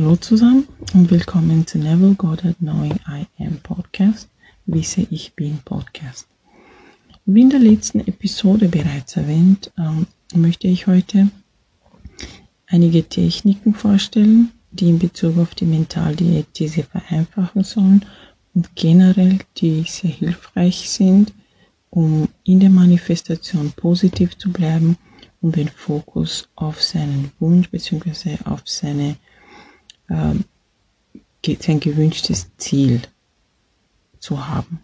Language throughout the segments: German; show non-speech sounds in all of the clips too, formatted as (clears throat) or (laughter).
Hallo zusammen und willkommen zu Never Goddard Knowing I Am Podcast, Wisse ich bin Podcast. Wie in der letzten Episode bereits erwähnt, ähm, möchte ich heute einige Techniken vorstellen, die in Bezug auf die Mentaldiät diese vereinfachen sollen und generell die sehr hilfreich sind, um in der Manifestation positiv zu bleiben und den Fokus auf seinen Wunsch bzw. auf seine, äh, sein gewünschtes Ziel zu haben.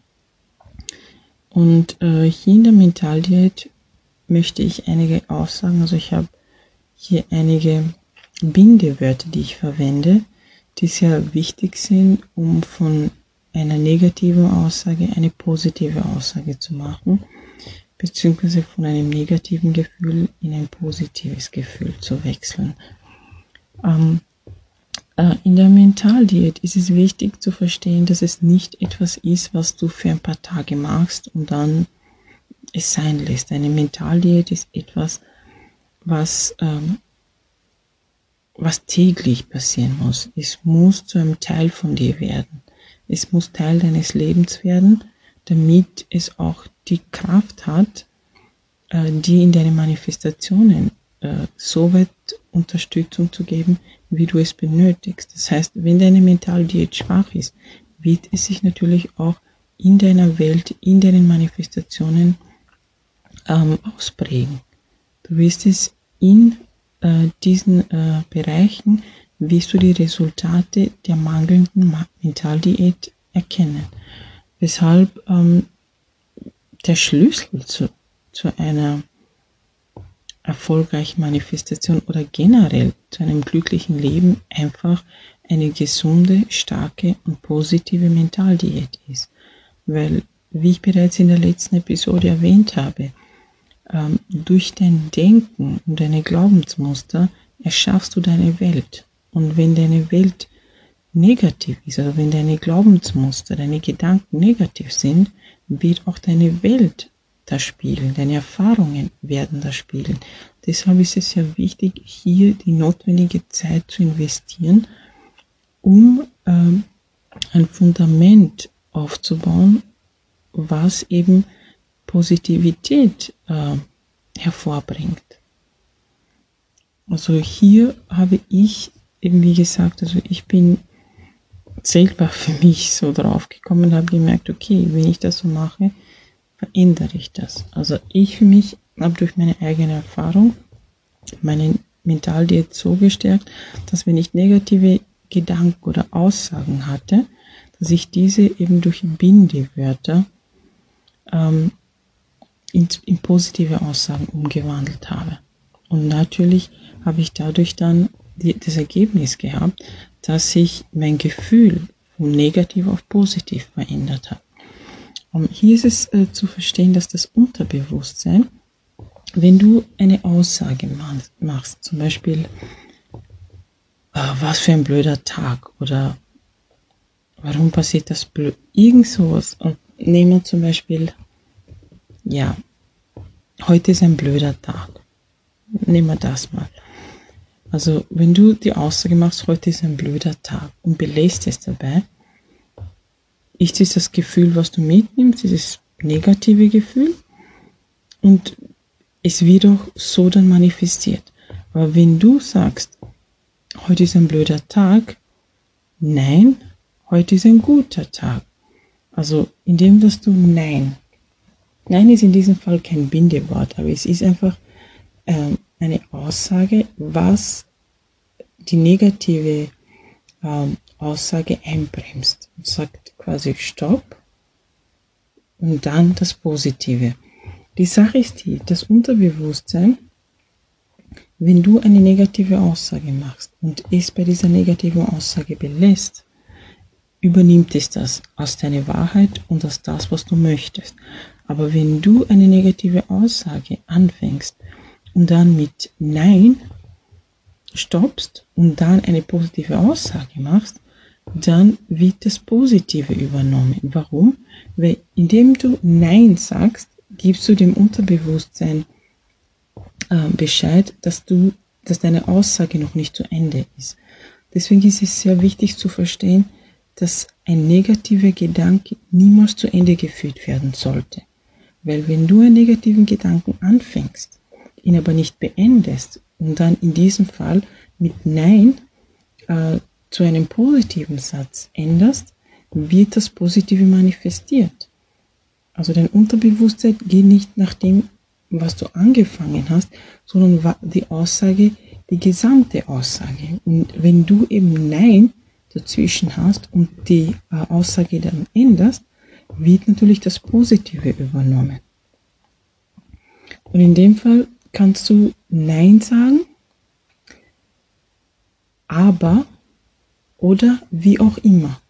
Und äh, hier in der Mentaldiät möchte ich einige Aussagen, also ich habe hier einige Bindewörter, die ich verwende, die sehr wichtig sind, um von einer negativen Aussage eine positive Aussage zu machen beziehungsweise von einem negativen Gefühl in ein positives Gefühl zu wechseln. Ähm, äh, in der Mentaldiät ist es wichtig zu verstehen, dass es nicht etwas ist, was du für ein paar Tage machst und dann es sein lässt. Eine Mentaldiät ist etwas, was, ähm, was täglich passieren muss. Es muss zu einem Teil von dir werden. Es muss Teil deines Lebens werden, damit es auch die Kraft hat, äh, die in deine Manifestationen äh, so weit Unterstützung zu geben, wie du es benötigst. Das heißt, wenn deine Mentaldiät schwach ist, wird es sich natürlich auch in deiner Welt, in deinen Manifestationen ähm, ausprägen. Du wirst es in äh, diesen äh, Bereichen, wirst du die Resultate der mangelnden Mentaldiät erkennen. Weshalb ähm, der Schlüssel zu, zu einer erfolgreichen Manifestation oder generell zu einem glücklichen Leben einfach eine gesunde, starke und positive Mentaldiät ist. Weil, wie ich bereits in der letzten Episode erwähnt habe, ähm, durch dein Denken und deine Glaubensmuster erschaffst du deine Welt. Und wenn deine Welt negativ ist, also wenn deine Glaubensmuster, deine Gedanken negativ sind, wird auch deine Welt da spielen, deine Erfahrungen werden da spielen. Deshalb ist es sehr wichtig, hier die notwendige Zeit zu investieren, um ähm, ein Fundament aufzubauen, was eben Positivität äh, hervorbringt. Also hier habe ich eben wie gesagt, also ich bin selber (laughs) für mich so drauf gekommen und habe gemerkt, okay, wenn ich das so mache, verändere ich das. Also ich für mich habe durch meine eigene Erfahrung meine Mentaldiät so gestärkt, dass wenn ich negative Gedanken oder Aussagen hatte, dass ich diese eben durch Bindewörter ähm, in, in positive Aussagen umgewandelt habe. Und natürlich habe ich dadurch dann die, das Ergebnis gehabt, dass sich mein Gefühl von negativ auf positiv verändert hat. Hier ist es äh, zu verstehen, dass das Unterbewusstsein, wenn du eine Aussage machst, zum Beispiel, äh, was für ein blöder Tag oder warum passiert das irgend sowas. Und nehmen wir zum Beispiel, ja, heute ist ein blöder Tag. Nehmen wir das mal. Also wenn du die Aussage machst, heute ist ein blöder Tag und belässt es dabei, ist es das Gefühl, was du mitnimmst, dieses negative Gefühl und es wird auch so dann manifestiert. Aber wenn du sagst, heute ist ein blöder Tag, nein, heute ist ein guter Tag. Also indem dass du nein, nein ist in diesem Fall kein Bindewort, aber es ist einfach ähm, eine Aussage, was die negative ähm, Aussage einbremst und sagt quasi Stopp und dann das Positive. Die Sache ist die, das Unterbewusstsein, wenn du eine negative Aussage machst und es bei dieser negativen Aussage belässt, übernimmt es das als deine Wahrheit und als das, was du möchtest. Aber wenn du eine negative Aussage anfängst und dann mit Nein stoppst und dann eine positive Aussage machst, dann wird das Positive übernommen. Warum? Weil indem du Nein sagst, gibst du dem Unterbewusstsein äh, Bescheid, dass du, dass deine Aussage noch nicht zu Ende ist. Deswegen ist es sehr wichtig zu verstehen, dass ein negativer Gedanke niemals zu Ende geführt werden sollte. Weil wenn du einen negativen Gedanken anfängst, ihn aber nicht beendest und dann in diesem Fall mit Nein äh, zu einem positiven Satz änderst, wird das Positive manifestiert. Also dein Unterbewusstsein geht nicht nach dem, was du angefangen hast, sondern die Aussage, die gesamte Aussage. Und wenn du eben Nein dazwischen hast und die äh, Aussage dann änderst, wird natürlich das Positive übernommen. Und in dem Fall kannst du Nein sagen, aber oder wie auch immer.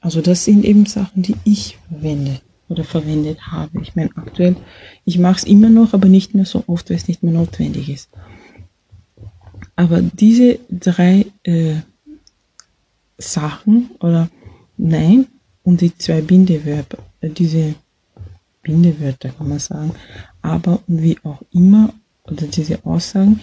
Also das sind eben Sachen, die ich verwende oder verwendet habe. Ich meine, aktuell, ich mache es immer noch, aber nicht mehr so oft, weil es nicht mehr notwendig ist. Aber diese drei äh, Sachen oder nein und die zwei Bindewörter, äh, diese Bindewörter kann man sagen, aber und wie auch immer oder diese Aussagen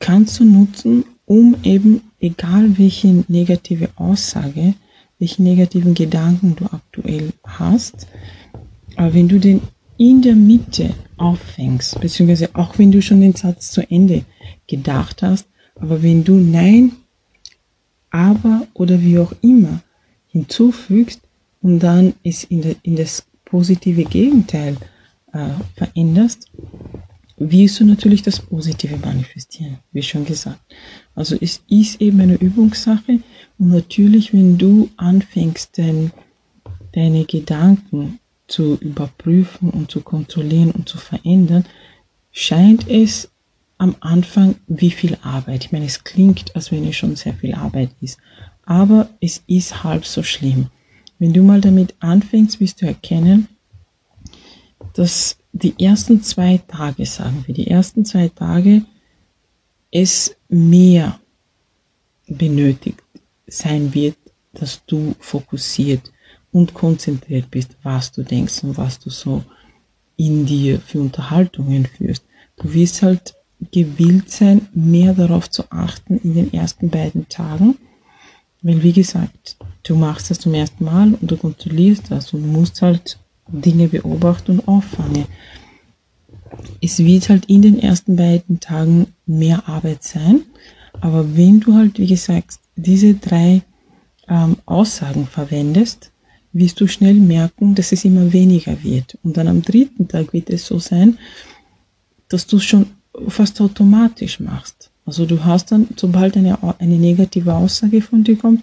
kannst du nutzen, um eben egal welche negative Aussage, welche negativen Gedanken du aktuell hast, aber wenn du den in der Mitte auffängst, beziehungsweise auch wenn du schon den Satz zu Ende gedacht hast, aber wenn du Nein, aber oder wie auch immer hinzufügst und dann es in, der, in das positive Gegenteil äh, veränderst, wirst du natürlich das Positive manifestieren, wie schon gesagt. Also es ist eben eine Übungssache und natürlich, wenn du anfängst, dein, deine Gedanken zu überprüfen und zu kontrollieren und zu verändern, scheint es am Anfang wie viel Arbeit. Ich meine, es klingt, als wenn es schon sehr viel Arbeit ist, aber es ist halb so schlimm. Wenn du mal damit anfängst, wirst du erkennen, dass die ersten zwei Tage, sagen wir, die ersten zwei Tage es mehr benötigt sein wird, dass du fokussiert und konzentriert bist, was du denkst und was du so in dir für Unterhaltungen führst. Du wirst halt gewillt sein, mehr darauf zu achten in den ersten beiden Tagen, weil wie gesagt, du machst das zum ersten Mal und du kontrollierst das und musst halt Dinge beobachten und auffangen. Es wird halt in den ersten beiden Tagen mehr Arbeit sein, aber wenn du halt, wie gesagt, diese drei ähm, Aussagen verwendest, wirst du schnell merken, dass es immer weniger wird. Und dann am dritten Tag wird es so sein, dass du es schon fast automatisch machst. Also du hast dann, sobald eine, eine negative Aussage von dir kommt,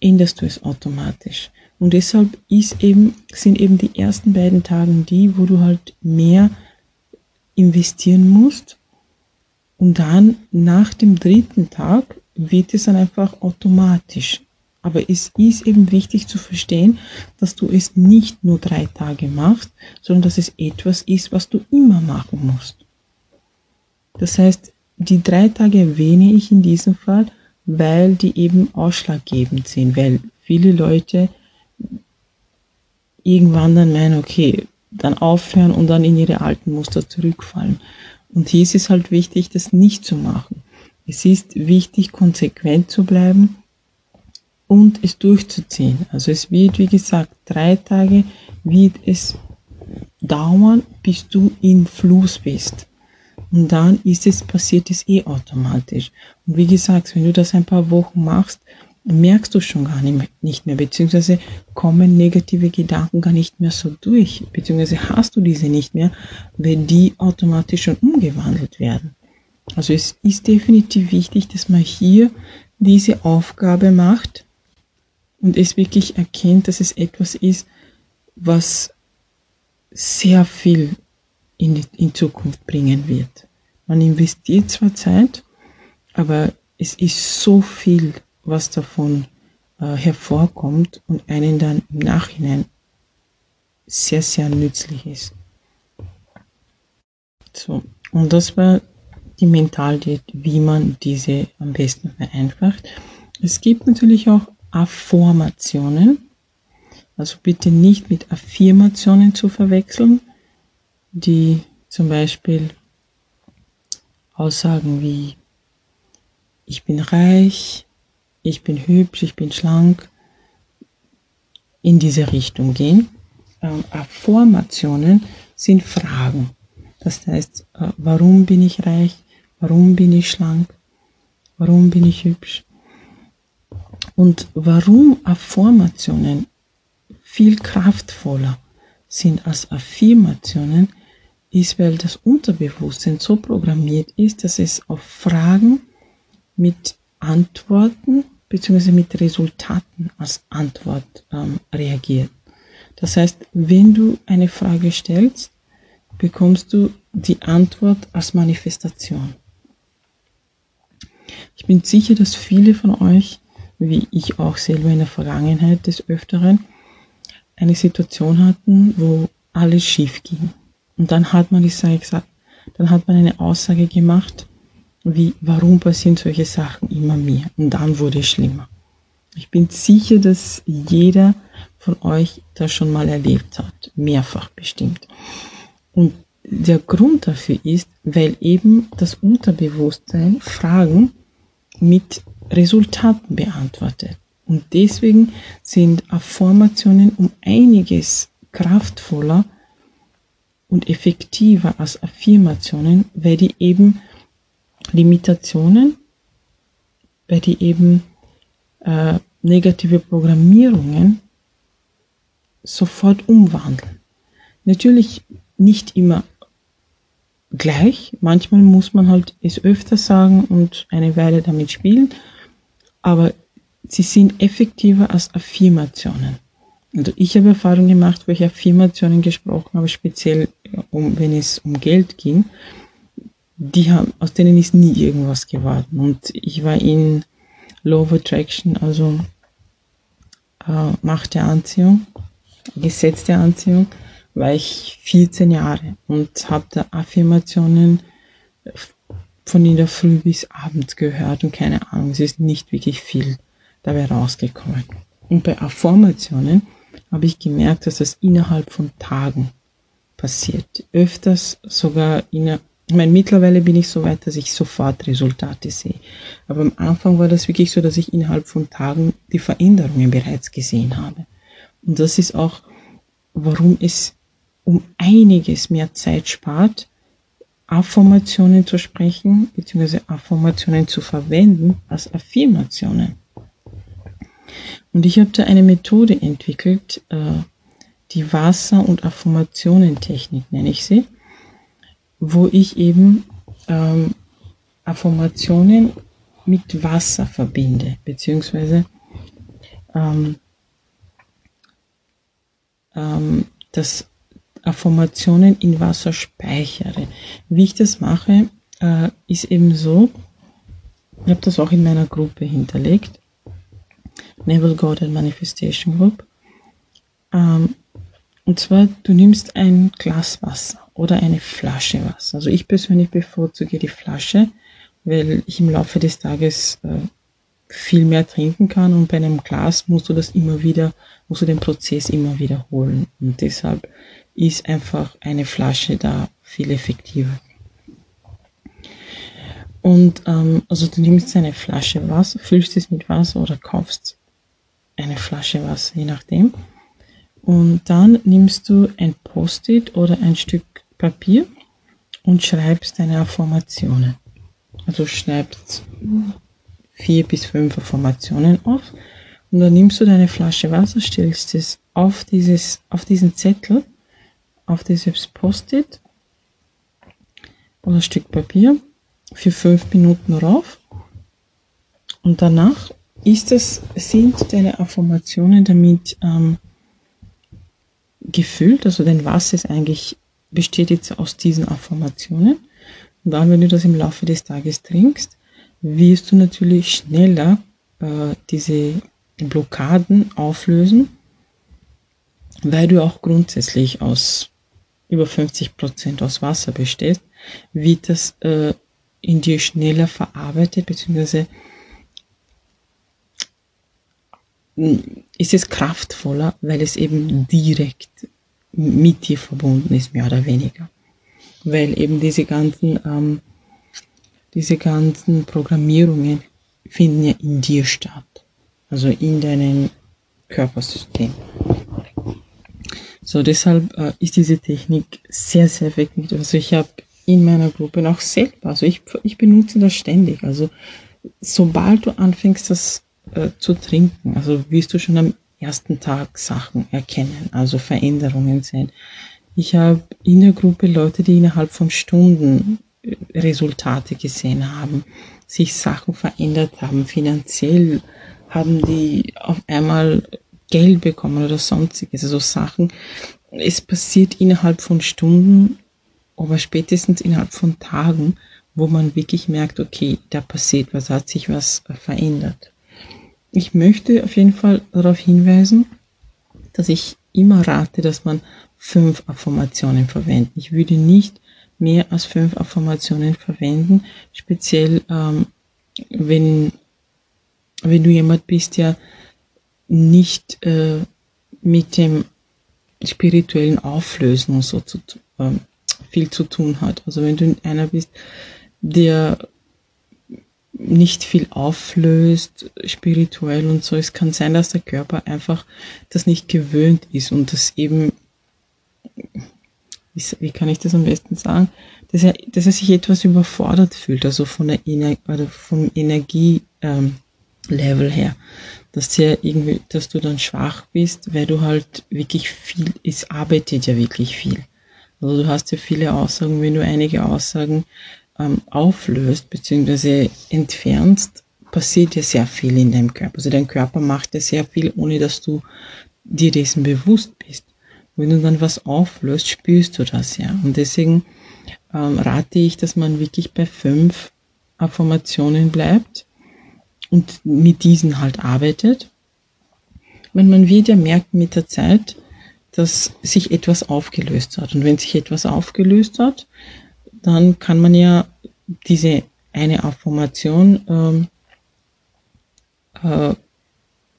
änderst du es automatisch. Und deshalb ist eben, sind eben die ersten beiden Tagen die, wo du halt mehr investieren musst. Und dann nach dem dritten Tag wird es dann einfach automatisch aber es ist eben wichtig zu verstehen, dass du es nicht nur drei Tage machst, sondern dass es etwas ist, was du immer machen musst. Das heißt, die drei Tage erwähne ich in diesem Fall, weil die eben ausschlaggebend sind, weil viele Leute irgendwann dann meinen, okay, dann aufhören und dann in ihre alten Muster zurückfallen. Und hier ist es halt wichtig, das nicht zu machen. Es ist wichtig, konsequent zu bleiben und es durchzuziehen. Also es wird, wie gesagt, drei Tage wird es dauern, bis du im Fluss bist. Und dann ist es, passiert es eh automatisch. Und wie gesagt, wenn du das ein paar Wochen machst, merkst du schon gar nicht mehr, beziehungsweise kommen negative Gedanken gar nicht mehr so durch, beziehungsweise hast du diese nicht mehr, wenn die automatisch schon umgewandelt werden. Also es ist definitiv wichtig, dass man hier diese Aufgabe macht, und es wirklich erkennt, dass es etwas ist, was sehr viel in, in Zukunft bringen wird. Man investiert zwar Zeit, aber es ist so viel, was davon äh, hervorkommt und einen dann im Nachhinein sehr, sehr nützlich ist. So, und das war die Mentaldiät, wie man diese am besten vereinfacht. Es gibt natürlich auch Affirmationen. Also bitte nicht mit Affirmationen zu verwechseln, die zum Beispiel Aussagen wie ich bin reich, ich bin hübsch, ich bin schlank, in diese Richtung gehen. Ähm, Affirmationen sind Fragen. Das heißt, äh, warum bin ich reich? Warum bin ich schlank? Warum bin ich hübsch? Und warum Affirmationen viel kraftvoller sind als Affirmationen, ist, weil das Unterbewusstsein so programmiert ist, dass es auf Fragen mit Antworten bzw. mit Resultaten als Antwort ähm, reagiert. Das heißt, wenn du eine Frage stellst, bekommst du die Antwort als Manifestation. Ich bin sicher, dass viele von euch, wie ich auch selber in der Vergangenheit des Öfteren, eine Situation hatten, wo alles schief ging. Und dann hat man, ich sage dann hat man eine Aussage gemacht, wie, warum passieren solche Sachen immer mehr? Und dann wurde es schlimmer. Ich bin sicher, dass jeder von euch das schon mal erlebt hat, mehrfach bestimmt. Und der Grund dafür ist, weil eben das Unterbewusstsein Fragen mit Resultaten beantwortet. Und deswegen sind Affirmationen um einiges kraftvoller und effektiver als Affirmationen, weil die eben Limitationen, weil die eben äh, negative Programmierungen sofort umwandeln. Natürlich nicht immer gleich. Manchmal muss man halt es öfter sagen und eine Weile damit spielen, aber sie sind effektiver als Affirmationen. Also ich habe Erfahrungen gemacht, wo ich Affirmationen gesprochen habe, speziell um, wenn es um Geld ging. Die haben, aus denen ist nie irgendwas geworden. Und ich war in Law of Attraction, also äh, Macht der Anziehung, Gesetz der Anziehung, war ich 14 Jahre und habe da Affirmationen von in der Früh bis abends gehört und keine Ahnung, es ist nicht wirklich viel dabei rausgekommen. Und bei Affirmationen habe ich gemerkt, dass das innerhalb von Tagen passiert. Öfters sogar in ich meine, mittlerweile bin ich so weit, dass ich sofort Resultate sehe. Aber am Anfang war das wirklich so, dass ich innerhalb von Tagen die Veränderungen bereits gesehen habe. Und das ist auch, warum es um einiges mehr Zeit spart, Affirmationen zu sprechen, beziehungsweise Affirmationen zu verwenden, als Affirmationen. Und ich habe da eine Methode entwickelt, äh, die Wasser- und Affirmationen-Technik nenne ich sie, wo ich eben ähm, Affirmationen mit Wasser verbinde, beziehungsweise ähm, ähm, das Affirmationen in Wasser speichere. Wie ich das mache, äh, ist eben so, ich habe das auch in meiner Gruppe hinterlegt, Neville Gordon Manifestation Group. Ähm, und zwar, du nimmst ein Glas Wasser oder eine Flasche Wasser. Also ich persönlich bevorzuge die Flasche, weil ich im Laufe des Tages äh, viel mehr trinken kann und bei einem Glas musst du das immer wieder, musst du den Prozess immer wiederholen. Und deshalb ist einfach eine Flasche da viel effektiver. Und ähm, also du nimmst eine Flasche Wasser, füllst es mit Wasser oder kaufst eine Flasche Wasser, je nachdem. Und dann nimmst du ein Post-it oder ein Stück Papier und schreibst deine Affirmationen. Also schreibst vier bis fünf Affirmationen auf und dann nimmst du deine Flasche Wasser, stellst es auf dieses, auf diesen Zettel auf dieses Post-it oder Stück Papier für fünf Minuten rauf und danach ist es, sind deine Affirmationen damit ähm, gefüllt, also dein Wasser ist eigentlich, besteht jetzt aus diesen Affirmationen. Und dann, wenn du das im Laufe des Tages trinkst, wirst du natürlich schneller äh, diese Blockaden auflösen, weil du auch grundsätzlich aus über 50 Prozent aus Wasser besteht, wird das äh, in dir schneller verarbeitet, beziehungsweise hm, ist es kraftvoller, weil es eben direkt mit dir verbunden ist, mehr oder weniger. Weil eben diese ganzen, ähm, diese ganzen Programmierungen finden ja in dir statt. Also in deinem Körpersystem. So, deshalb äh, ist diese Technik sehr, sehr effektiv. Also ich habe in meiner Gruppe noch selber, also ich, ich benutze das ständig. Also sobald du anfängst, das äh, zu trinken, also wirst du schon am ersten Tag Sachen erkennen, also Veränderungen sehen. Ich habe in der Gruppe Leute, die innerhalb von Stunden äh, Resultate gesehen haben, sich Sachen verändert haben, finanziell haben die auf einmal Geld bekommen oder sonstiges, also Sachen. Es passiert innerhalb von Stunden, aber spätestens innerhalb von Tagen, wo man wirklich merkt, okay, da passiert was, hat sich was verändert. Ich möchte auf jeden Fall darauf hinweisen, dass ich immer rate, dass man fünf Affirmationen verwendet. Ich würde nicht mehr als fünf Affirmationen verwenden, speziell ähm, wenn, wenn du jemand bist, der nicht äh, mit dem spirituellen Auflösen so zu, äh, viel zu tun hat. Also wenn du einer bist, der nicht viel auflöst, spirituell und so, es kann sein, dass der Körper einfach das nicht gewöhnt ist und das eben, wie kann ich das am besten sagen, dass er, dass er sich etwas überfordert fühlt, also von der Ener oder vom Energielevel ähm, her. Dass ja irgendwie, dass du dann schwach bist, weil du halt wirklich viel, es arbeitet ja wirklich viel. Also du hast ja viele Aussagen, wenn du einige Aussagen ähm, auflöst bzw. entfernst, passiert ja sehr viel in deinem Körper. Also dein Körper macht ja sehr viel, ohne dass du dir dessen bewusst bist. Wenn du dann was auflöst, spürst du das ja. Und deswegen ähm, rate ich, dass man wirklich bei fünf Affirmationen bleibt und mit diesen halt arbeitet. Wenn man wieder merkt mit der Zeit, dass sich etwas aufgelöst hat. Und wenn sich etwas aufgelöst hat, dann kann man ja diese eine Affirmation ähm, äh,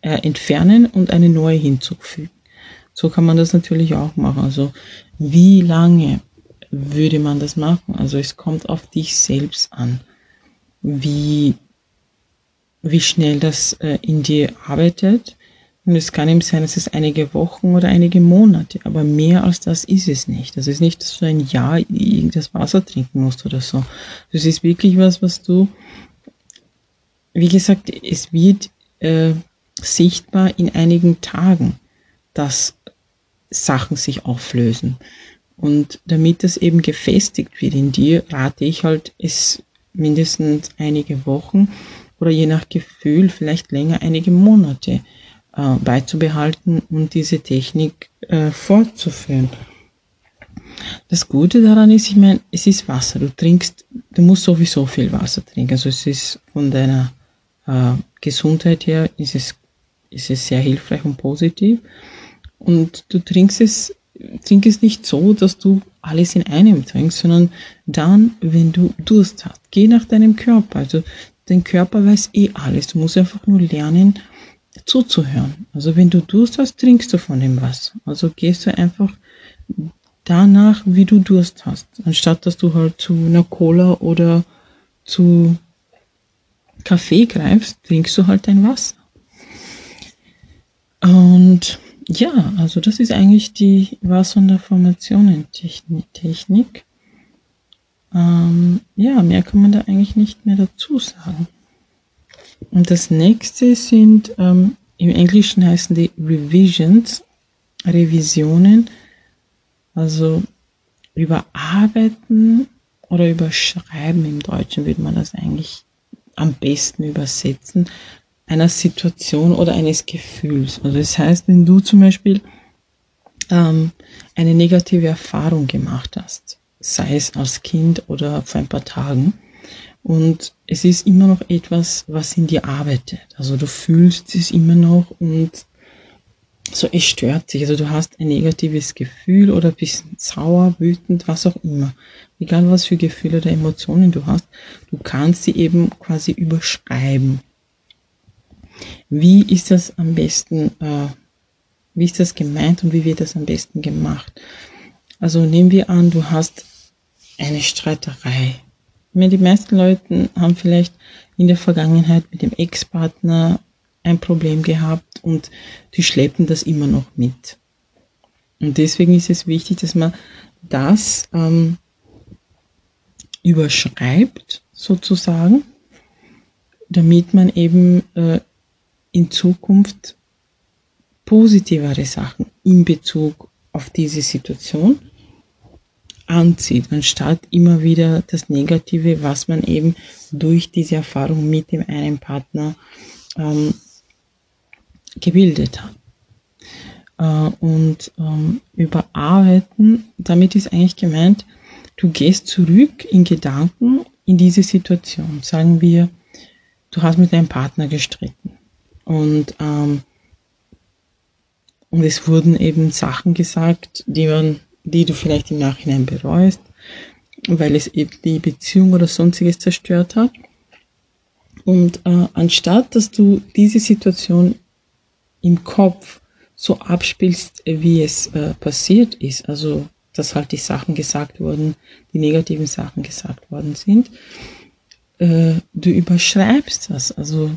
äh, entfernen und eine neue hinzufügen. So kann man das natürlich auch machen. Also wie lange würde man das machen? Also es kommt auf dich selbst an, wie wie schnell das äh, in dir arbeitet. Und es kann eben sein, dass es einige Wochen oder einige Monate, aber mehr als das ist es nicht. Das ist nicht, dass du ein Jahr das Wasser trinken musst oder so. Das ist wirklich was, was du, wie gesagt, es wird äh, sichtbar in einigen Tagen, dass Sachen sich auflösen. Und damit das eben gefestigt wird in dir, rate ich halt, es mindestens einige Wochen oder je nach Gefühl vielleicht länger einige Monate äh, beizubehalten und diese Technik äh, fortzuführen. Das Gute daran ist, ich meine, es ist Wasser. Du trinkst, du musst sowieso viel Wasser trinken. Also es ist von deiner äh, Gesundheit her ist es, ist es sehr hilfreich und positiv. Und du trinkst es, trink es nicht so, dass du alles in einem trinkst, sondern dann, wenn du Durst hast. Geh nach deinem Körper. Also dein Körper weiß eh alles. Du musst einfach nur lernen, zuzuhören. Also wenn du Durst hast, trinkst du von dem Wasser. Also gehst du einfach danach, wie du Durst hast. Anstatt dass du halt zu einer Cola oder zu Kaffee greifst, trinkst du halt dein Wasser. Und ja, also das ist eigentlich die Wasser- und Formationentechnik. Ähm, ja, mehr kann man da eigentlich nicht mehr dazu sagen. Und das nächste sind, ähm, im Englischen heißen die Revisions, Revisionen, also überarbeiten oder überschreiben im Deutschen würde man das eigentlich am besten übersetzen, einer Situation oder eines Gefühls. Also das heißt, wenn du zum Beispiel ähm, eine negative Erfahrung gemacht hast, sei es als Kind oder vor ein paar Tagen. Und es ist immer noch etwas, was in dir arbeitet. Also du fühlst es immer noch und so es stört sich. Also du hast ein negatives Gefühl oder bist sauer, wütend, was auch immer. Egal was für Gefühle oder Emotionen du hast, du kannst sie eben quasi überschreiben. Wie ist das am besten, äh, wie ist das gemeint und wie wird das am besten gemacht? Also nehmen wir an, du hast eine Streiterei meine, die meisten Leute haben vielleicht in der Vergangenheit mit dem Ex-Partner ein Problem gehabt und die schleppen das immer noch mit. Und deswegen ist es wichtig, dass man das ähm, überschreibt, sozusagen, damit man eben äh, in Zukunft positivere Sachen in Bezug auf diese Situation anzieht, anstatt immer wieder das Negative, was man eben durch diese Erfahrung mit dem einen Partner ähm, gebildet hat. Äh, und ähm, überarbeiten, damit ist eigentlich gemeint, du gehst zurück in Gedanken in diese Situation. Sagen wir, du hast mit deinem Partner gestritten und ähm, und es wurden eben Sachen gesagt, die man, die du vielleicht im Nachhinein bereust, weil es eben die Beziehung oder sonstiges zerstört hat. Und äh, anstatt dass du diese Situation im Kopf so abspielst, wie es äh, passiert ist, also dass halt die Sachen gesagt wurden, die negativen Sachen gesagt worden sind, äh, du überschreibst das, also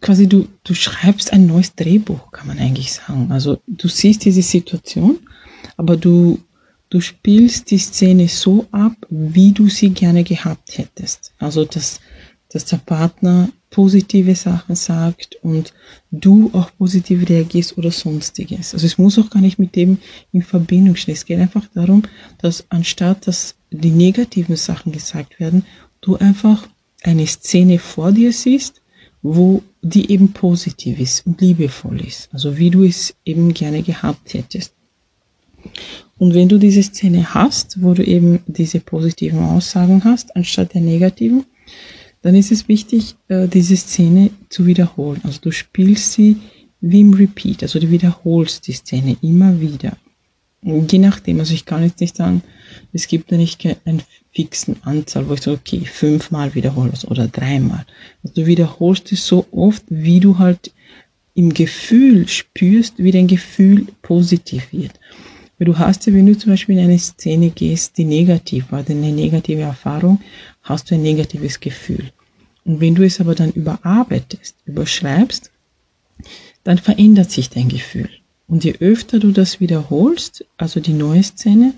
quasi du, du schreibst ein neues Drehbuch, kann man eigentlich sagen. Also du siehst diese Situation, aber du, du spielst die Szene so ab, wie du sie gerne gehabt hättest. Also dass, dass der Partner positive Sachen sagt und du auch positiv reagierst oder sonstiges. Also es muss auch gar nicht mit dem in Verbindung stehen. Es geht einfach darum, dass anstatt dass die negativen Sachen gesagt werden, du einfach eine Szene vor dir siehst, wo die eben positiv ist und liebevoll ist. Also wie du es eben gerne gehabt hättest. Und wenn du diese Szene hast, wo du eben diese positiven Aussagen hast, anstatt der negativen, dann ist es wichtig, äh, diese Szene zu wiederholen. Also du spielst sie wie im Repeat, also du wiederholst die Szene immer wieder. Je nachdem, also ich kann jetzt nicht sagen, es gibt da nicht einen fixen Anzahl, wo ich sage, okay, fünfmal wiederholst oder dreimal. Also du wiederholst es so oft, wie du halt im Gefühl spürst, wie dein Gefühl positiv wird. Weil du hast ja, wenn du zum Beispiel in eine Szene gehst, die negativ war, eine negative Erfahrung, hast du ein negatives Gefühl. Und wenn du es aber dann überarbeitest, überschreibst, dann verändert sich dein Gefühl. Und je öfter du das wiederholst, also die neue Szene,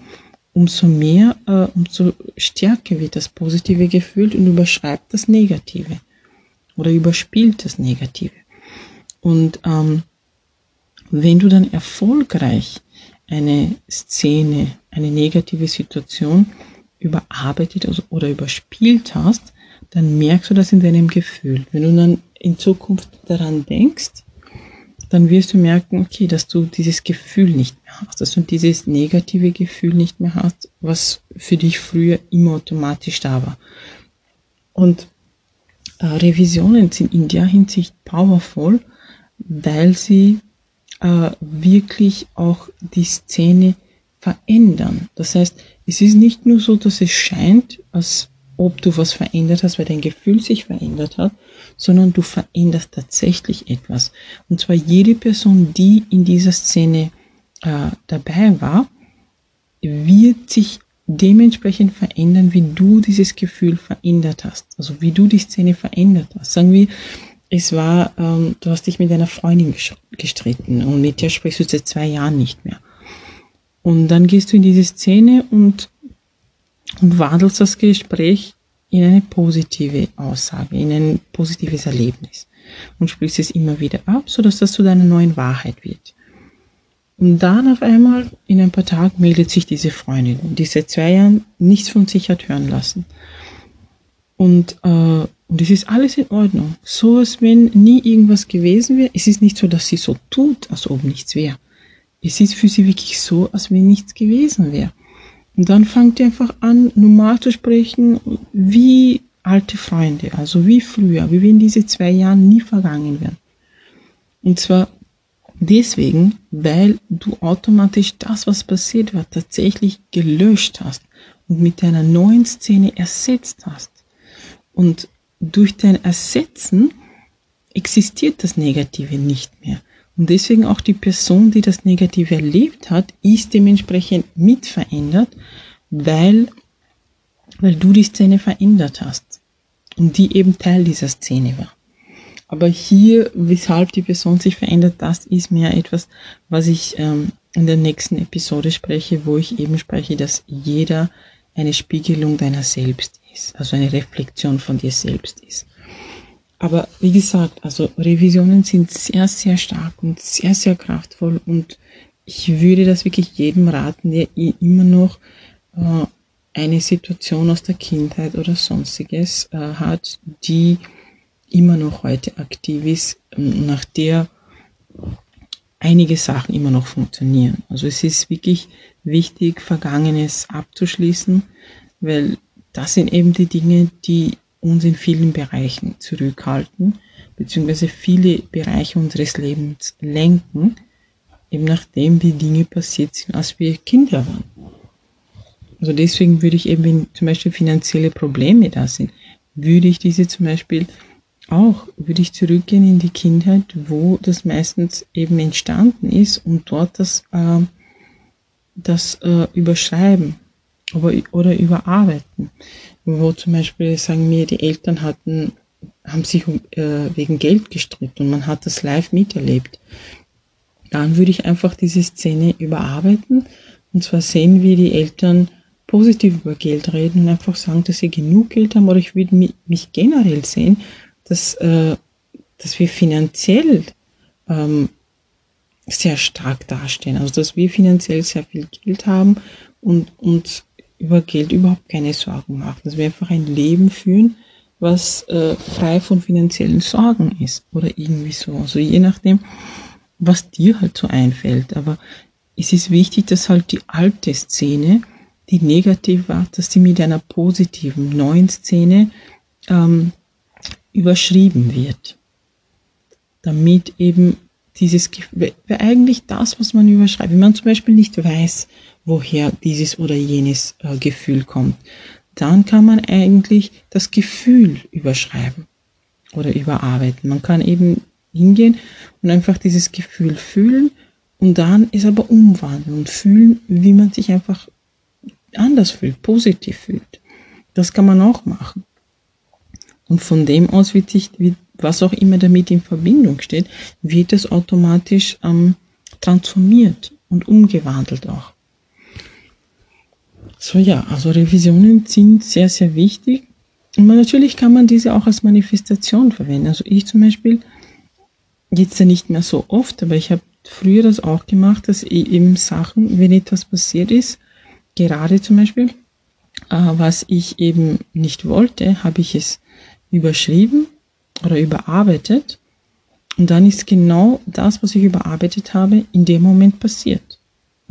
umso mehr, äh, umso stärker wird das positive Gefühl und überschreibt das Negative oder überspielt das Negative. Und ähm, wenn du dann erfolgreich eine Szene, eine negative Situation überarbeitet oder überspielt hast, dann merkst du das in deinem Gefühl. Wenn du dann in Zukunft daran denkst, dann wirst du merken, okay, dass du dieses Gefühl nicht mehr hast, dass du dieses negative Gefühl nicht mehr hast, was für dich früher immer automatisch da war. Und äh, Revisionen sind in der Hinsicht powerful, weil sie äh, wirklich auch die Szene verändern. Das heißt, es ist nicht nur so, dass es scheint, als ob du was verändert hast, weil dein Gefühl sich verändert hat, sondern du veränderst tatsächlich etwas. Und zwar jede Person, die in dieser Szene äh, dabei war, wird sich dementsprechend verändern, wie du dieses Gefühl verändert hast. Also wie du die Szene verändert hast. Sagen wir, es war, ähm, du hast dich mit deiner Freundin gestritten und mit der sprichst du seit zwei Jahren nicht mehr. Und dann gehst du in diese Szene und, und wandelst das Gespräch in eine positive Aussage, in ein positives Erlebnis und sprichst es immer wieder ab, sodass das zu deiner neuen Wahrheit wird. Und dann auf einmal, in ein paar Tagen, meldet sich diese Freundin, die seit zwei Jahren nichts von sich hat hören lassen. Und, äh, und es ist alles in Ordnung. So, als wenn nie irgendwas gewesen wäre. Es ist nicht so, dass sie so tut, als ob nichts wäre. Es ist für sie wirklich so, als wenn nichts gewesen wäre. Und dann fangt ihr einfach an, normal zu sprechen, wie alte Freunde, also wie früher, wie wenn diese zwei Jahre nie vergangen wären. Und zwar deswegen, weil du automatisch das, was passiert war, tatsächlich gelöscht hast und mit deiner neuen Szene ersetzt hast. Und durch dein Ersetzen existiert das Negative nicht mehr. Und deswegen auch die Person, die das Negative erlebt hat, ist dementsprechend mit verändert, weil, weil du die Szene verändert hast und die eben Teil dieser Szene war. Aber hier, weshalb die Person sich verändert, das ist mehr etwas, was ich ähm, in der nächsten Episode spreche, wo ich eben spreche, dass jeder eine Spiegelung deiner selbst ist, also eine Reflexion von dir selbst ist. Aber wie gesagt, also Revisionen sind sehr, sehr stark und sehr, sehr kraftvoll und ich würde das wirklich jedem raten, der immer noch äh, eine Situation aus der Kindheit oder sonstiges äh, hat, die immer noch heute aktiv ist, nach der einige Sachen immer noch funktionieren. Also es ist wirklich wichtig, Vergangenes abzuschließen, weil das sind eben die Dinge, die uns in vielen Bereichen zurückhalten, beziehungsweise viele Bereiche unseres Lebens lenken, eben nachdem die Dinge passiert sind, als wir Kinder waren. Also deswegen würde ich eben, wenn zum Beispiel finanzielle Probleme da sind, würde ich diese zum Beispiel auch, würde ich zurückgehen in die Kindheit, wo das meistens eben entstanden ist und dort das, äh, das äh, überschreiben oder, oder überarbeiten. Wo zum Beispiel, sagen wir, die Eltern hatten, haben sich äh, wegen Geld gestritten und man hat das live miterlebt. Dann würde ich einfach diese Szene überarbeiten und zwar sehen, wie die Eltern positiv über Geld reden und einfach sagen, dass sie genug Geld haben oder ich würde mich, generell sehen, dass, äh, dass wir finanziell ähm, sehr stark dastehen. Also dass wir finanziell sehr viel Geld haben und uns über Geld überhaupt keine Sorgen machen. Dass wir einfach ein Leben führen, was äh, frei von finanziellen Sorgen ist oder irgendwie so. Also je nachdem, was dir halt so einfällt. Aber es ist wichtig, dass halt die alte Szene, die negativ war, dass sie mit einer positiven neuen Szene ähm, überschrieben wird. Damit eben dieses, Gefühl, eigentlich das, was man überschreibt, wenn man zum Beispiel nicht weiß, woher dieses oder jenes äh, Gefühl kommt, dann kann man eigentlich das Gefühl überschreiben oder überarbeiten. Man kann eben hingehen und einfach dieses Gefühl fühlen und dann es aber umwandeln und fühlen, wie man sich einfach anders fühlt, positiv fühlt. Das kann man auch machen. Und von dem aus wird sich, was auch immer damit in Verbindung steht, wird es automatisch ähm, transformiert und umgewandelt auch. So ja, also Revisionen sind sehr, sehr wichtig. Und man, natürlich kann man diese auch als Manifestation verwenden. Also ich zum Beispiel, jetzt ja nicht mehr so oft, aber ich habe früher das auch gemacht, dass eben Sachen, wenn etwas passiert ist, gerade zum Beispiel, äh, was ich eben nicht wollte, habe ich es überschrieben oder überarbeitet. Und dann ist genau das, was ich überarbeitet habe, in dem Moment passiert.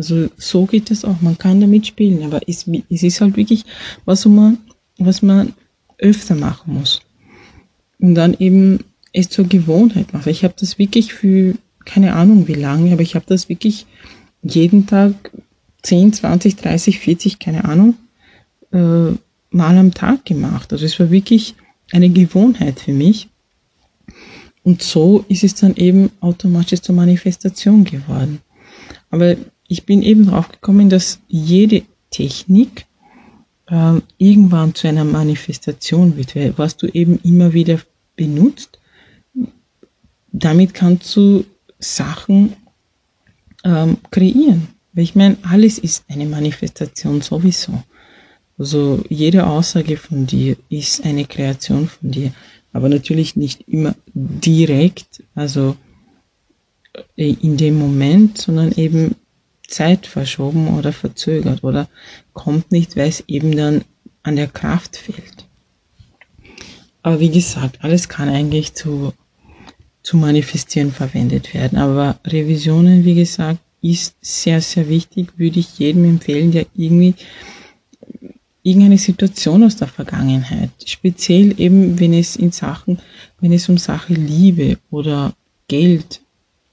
Also so geht es auch. Man kann damit spielen, aber es, es ist halt wirklich, was man, was man öfter machen muss. Und dann eben es zur Gewohnheit machen. Ich habe das wirklich für keine Ahnung wie lange, aber ich habe das wirklich jeden Tag 10, 20, 30, 40, keine Ahnung, äh, mal am Tag gemacht. Also es war wirklich eine Gewohnheit für mich. Und so ist es dann eben automatisch zur Manifestation geworden. Aber ich bin eben drauf gekommen, dass jede Technik äh, irgendwann zu einer Manifestation wird, was du eben immer wieder benutzt, damit kannst du Sachen ähm, kreieren. Weil ich meine, alles ist eine Manifestation sowieso. Also jede Aussage von dir ist eine Kreation von dir, aber natürlich nicht immer direkt, also äh, in dem Moment, sondern eben Zeit verschoben oder verzögert oder kommt nicht, weil es eben dann an der Kraft fehlt. Aber wie gesagt, alles kann eigentlich zu, zu manifestieren verwendet werden. Aber Revisionen, wie gesagt, ist sehr, sehr wichtig, würde ich jedem empfehlen, der irgendwie irgendeine Situation aus der Vergangenheit, speziell eben, wenn es in Sachen, wenn es um Sache Liebe oder Geld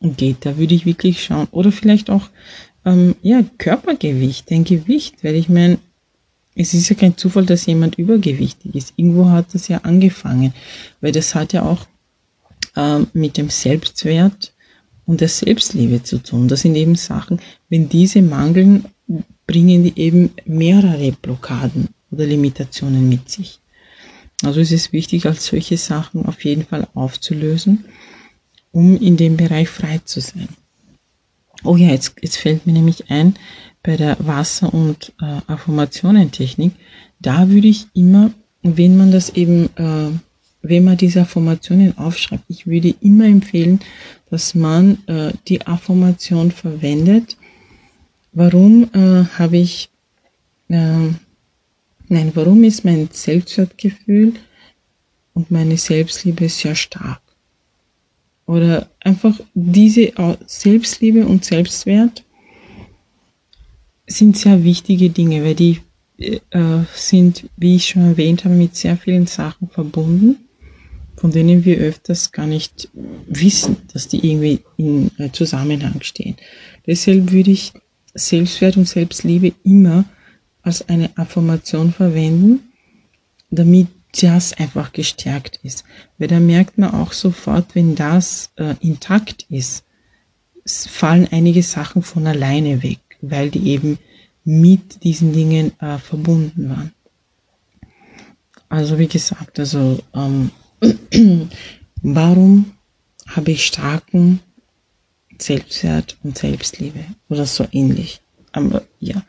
geht, da würde ich wirklich schauen. Oder vielleicht auch, ähm, ja, Körpergewicht, ein Gewicht, weil ich meine, es ist ja kein Zufall, dass jemand übergewichtig ist. Irgendwo hat das ja angefangen, weil das hat ja auch ähm, mit dem Selbstwert und der Selbstliebe zu tun. Das sind eben Sachen, wenn diese mangeln, bringen die eben mehrere Blockaden oder Limitationen mit sich. Also es ist wichtig, als solche Sachen auf jeden Fall aufzulösen, um in dem Bereich frei zu sein. Oh ja, jetzt, jetzt fällt mir nämlich ein, bei der Wasser- und äh, Affirmationentechnik, da würde ich immer, wenn man das eben, äh, wenn man diese Affirmationen aufschreibt, ich würde immer empfehlen, dass man äh, die Affirmation verwendet. Warum äh, habe ich, äh, nein, warum ist mein Selbstwertgefühl und meine Selbstliebe sehr stark? Oder einfach diese Selbstliebe und Selbstwert sind sehr wichtige Dinge, weil die äh, sind, wie ich schon erwähnt habe, mit sehr vielen Sachen verbunden von denen wir öfters gar nicht wissen, dass die irgendwie in äh, Zusammenhang stehen. Deshalb würde ich Selbstwert und Selbstliebe immer als eine Affirmation verwenden, damit das einfach gestärkt ist. Weil da merkt man auch sofort, wenn das äh, intakt ist, fallen einige Sachen von alleine weg, weil die eben mit diesen Dingen äh, verbunden waren. Also wie gesagt, also ähm, (clears throat) Warum habe ich starken Selbstwert und Selbstliebe oder so ähnlich? Aber ja,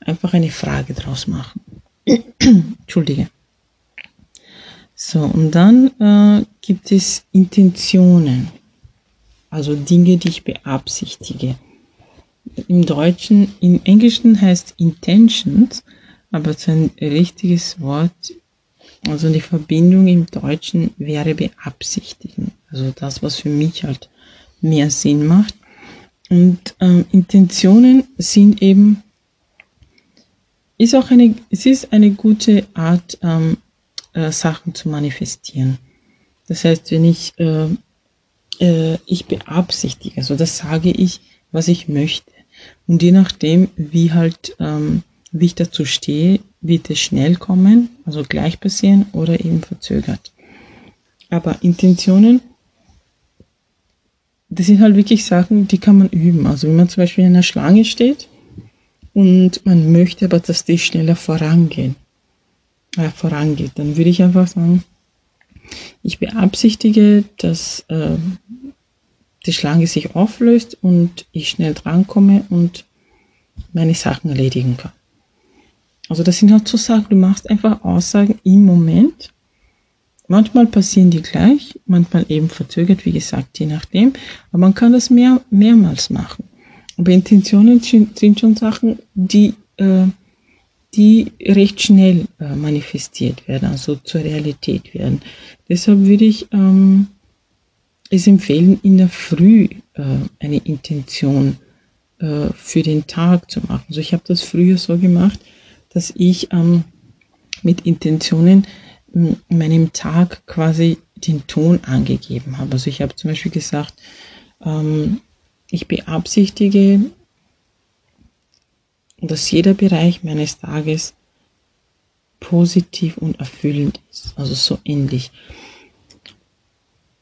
einfach eine Frage draus machen. (clears throat) Entschuldige. So, und dann äh, gibt es Intentionen, also Dinge, die ich beabsichtige. Im Deutschen, im Englischen heißt Intentions, aber sein richtiges Wort also die Verbindung im Deutschen wäre beabsichtigen. Also das, was für mich halt mehr Sinn macht. Und ähm, Intentionen sind eben, ist auch eine, es ist eine gute Art, ähm, äh, Sachen zu manifestieren. Das heißt, wenn ich, äh, äh, ich beabsichtige, also das sage ich, was ich möchte. Und je nachdem, wie halt, ähm, wie ich dazu stehe, wird es schnell kommen, also gleich passieren oder eben verzögert. Aber Intentionen, das sind halt wirklich Sachen, die kann man üben. Also wenn man zum Beispiel in einer Schlange steht und man möchte aber, dass die schneller vorangehen, äh, vorangeht, dann würde ich einfach sagen, ich beabsichtige, dass äh, die Schlange sich auflöst und ich schnell drankomme und meine Sachen erledigen kann. Also das sind halt so Sachen, du machst einfach Aussagen im Moment. Manchmal passieren die gleich, manchmal eben verzögert, wie gesagt, je nachdem. Aber man kann das mehr, mehrmals machen. Aber Intentionen sind schon Sachen, die, äh, die recht schnell äh, manifestiert werden, also zur Realität werden. Deshalb würde ich ähm, es empfehlen, in der Früh äh, eine Intention äh, für den Tag zu machen. Also ich habe das früher so gemacht, dass ich ähm, mit Intentionen in meinem Tag quasi den Ton angegeben habe. Also ich habe zum Beispiel gesagt, ähm, ich beabsichtige, dass jeder Bereich meines Tages positiv und erfüllend ist. Also so ähnlich.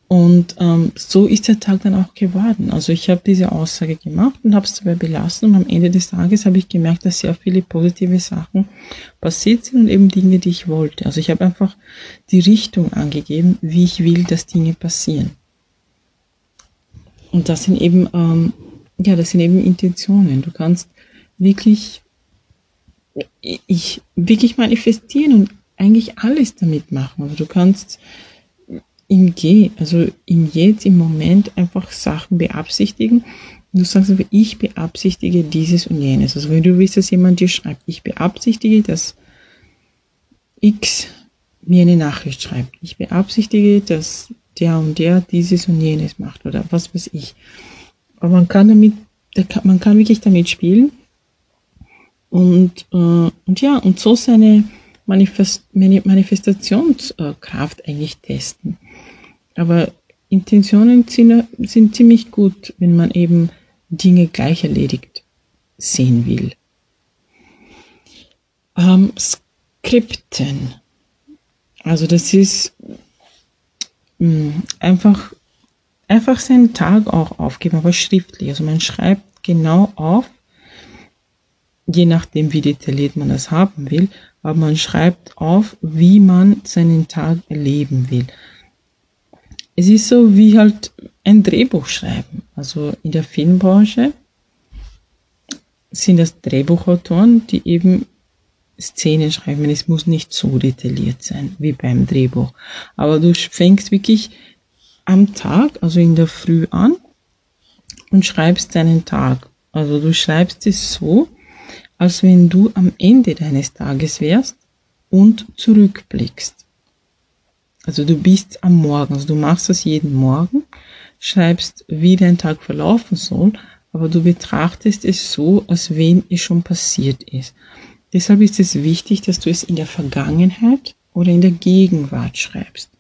Und ähm, so ist der Tag dann auch geworden. Also ich habe diese Aussage gemacht und habe es dabei belassen. Und am Ende des Tages habe ich gemerkt, dass sehr viele positive Sachen passiert sind und eben Dinge, die ich wollte. Also ich habe einfach die Richtung angegeben, wie ich will, dass Dinge passieren. Und das sind eben, ähm, ja, das sind eben Intentionen. Du kannst wirklich, ich wirklich manifestieren und eigentlich alles damit machen. Also du kannst im Geh, also im Jetzt, im Moment einfach Sachen beabsichtigen. Du sagst aber, ich beabsichtige dieses und jenes. Also wenn du willst, dass jemand dir schreibt, ich beabsichtige, dass X mir eine Nachricht schreibt. Ich beabsichtige, dass der und der dieses und jenes macht oder was weiß ich. Aber man kann damit, man kann wirklich damit spielen und, äh, und ja, und so seine Manifest Manifestationskraft eigentlich testen. Aber Intentionen sind, sind ziemlich gut, wenn man eben Dinge gleich erledigt sehen will. Ähm, Skripten. Also das ist mh, hm, einfach, einfach seinen Tag auch aufgeben, aber schriftlich. Also man schreibt genau auf, je nachdem, wie detailliert man das haben will, aber man schreibt auf, wie man seinen Tag erleben will. Es ist so wie halt ein Drehbuch schreiben. Also in der Filmbranche sind das Drehbuchautoren, die eben Szenen schreiben. Es muss nicht so detailliert sein wie beim Drehbuch. Aber du fängst wirklich am Tag, also in der Früh an und schreibst deinen Tag. Also du schreibst es so, als wenn du am Ende deines Tages wärst und zurückblickst. Also du bist am Morgen, also du machst das jeden Morgen, schreibst, wie dein Tag verlaufen soll, aber du betrachtest es so, als wenn es schon passiert ist. Deshalb ist es wichtig, dass du es in der Vergangenheit oder in der Gegenwart schreibst.